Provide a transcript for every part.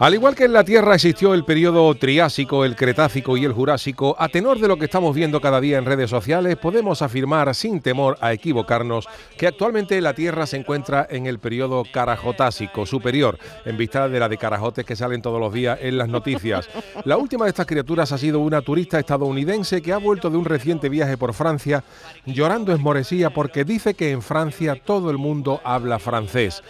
Al igual que en la Tierra existió el periodo Triásico, el Cretácico y el Jurásico, a tenor de lo que estamos viendo cada día en redes sociales, podemos afirmar sin temor a equivocarnos que actualmente la Tierra se encuentra en el periodo Carajotásico superior, en vista de la de carajotes que salen todos los días en las noticias. La última de estas criaturas ha sido una turista estadounidense que ha vuelto de un reciente viaje por Francia llorando esmorecía porque dice que en Francia todo el mundo habla francés.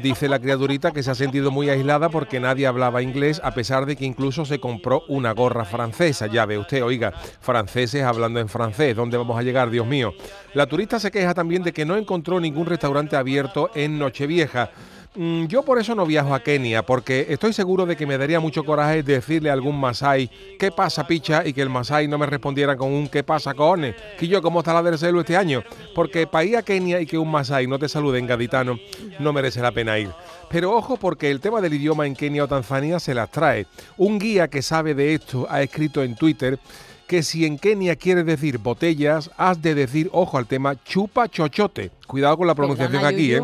Dice la criaturita que se ha sentido muy aislada porque nadie hablaba inglés, a pesar de que incluso se compró una gorra francesa. Ya ve usted, oiga, franceses hablando en francés. ¿Dónde vamos a llegar, Dios mío? La turista se queja también de que no encontró ningún restaurante abierto en Nochevieja. Mm, Yo por eso no viajo a Kenia, porque estoy seguro de que me daría mucho coraje decirle a algún masai qué pasa, picha, y que el masai no me respondiera con un qué pasa, cojones, que yo cómo está la del este año, porque para ir a Kenia y que un masai no te salude en gaditano no merece la pena ir. Pero ojo porque el tema del idioma en Kenia o Tanzania se las trae. Un guía que sabe de esto ha escrito en Twitter que si en Kenia quieres decir botellas, has de decir, ojo al tema, chupa chochote. Cuidado con la pronunciación aquí, ¿eh?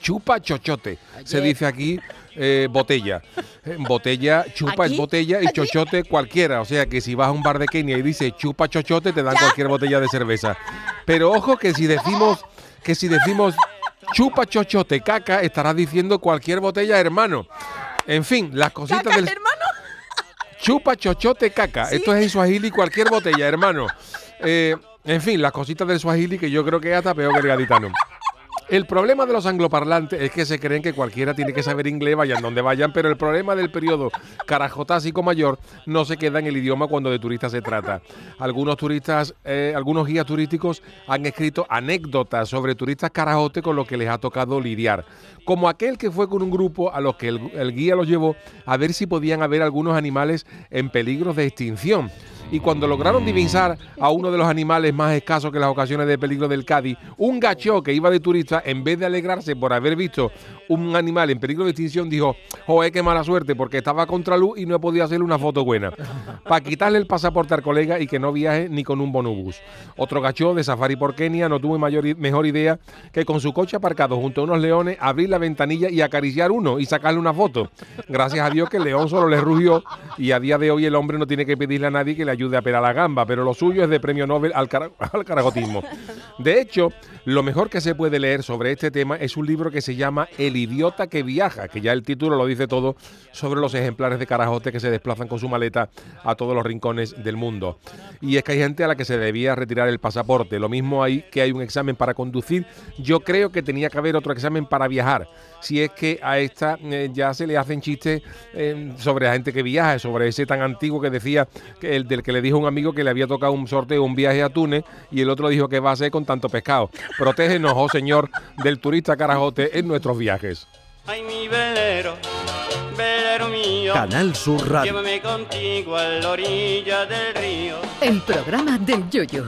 Chupa chochote. Se dice aquí eh, botella. Botella, chupa ¿Aquí? es botella y chochote cualquiera. O sea que si vas a un bar de Kenia y dice chupa chochote, te dan cualquier botella de cerveza. Pero ojo que si decimos, que si decimos chupa chochote caca, estarás diciendo cualquier botella, hermano. En fin, las cositas Caca, del hermano. chupa chochote caca. Esto es en Swahili cualquier botella, hermano. Eh, en fin, las cositas del Swahili que yo creo que es hasta peor que el gaditano. El problema de los angloparlantes es que se creen que cualquiera tiene que saber inglés, vayan donde vayan, pero el problema del periodo carajotásico mayor no se queda en el idioma cuando de turistas se trata. Algunos turistas, eh, algunos guías turísticos han escrito anécdotas sobre turistas carajotes con los que les ha tocado lidiar. Como aquel que fue con un grupo a los que el, el guía los llevó a ver si podían haber algunos animales en peligro de extinción y cuando lograron divisar a uno de los animales más escasos que las ocasiones de peligro del Cádiz, un gacho que iba de turista, en vez de alegrarse por haber visto un animal en peligro de extinción, dijo, joder, qué mala suerte, porque estaba contra luz y no podido hacerle una foto buena. Para quitarle el pasaporte al colega y que no viaje ni con un bonobús. Otro gacho de safari por Kenia no tuvo mayor, mejor idea que con su coche aparcado junto a unos leones, abrir la ventanilla y acariciar uno y sacarle una foto. Gracias a Dios que el león solo le rugió y a día de hoy el hombre no tiene que pedirle a nadie que le ayude a pelar la gamba, pero lo suyo es de premio Nobel al, cara- al carajotismo. De hecho, lo mejor que se puede leer sobre este tema es un libro que se llama El idiota que viaja, que ya el título lo dice todo sobre los ejemplares de carajote que se desplazan con su maleta a todos los rincones del mundo. Y es que hay gente a la que se debía retirar el pasaporte. Lo mismo hay que hay un examen para conducir. Yo creo que tenía que haber otro examen para viajar. Si es que a esta eh, ya se le hacen chistes eh, sobre la gente que viaja, sobre ese tan antiguo que decía que el del que le dijo un amigo que le había tocado un sorteo, un viaje a Túnez, y el otro dijo que va a hacer con tanto pescado. Protégenos, oh Señor, del turista carajote en nuestros viajes. Ay, mi velero, velero mío. Canal Sur Radio. Llévame contigo a la orilla del río. El programa del Yoyo.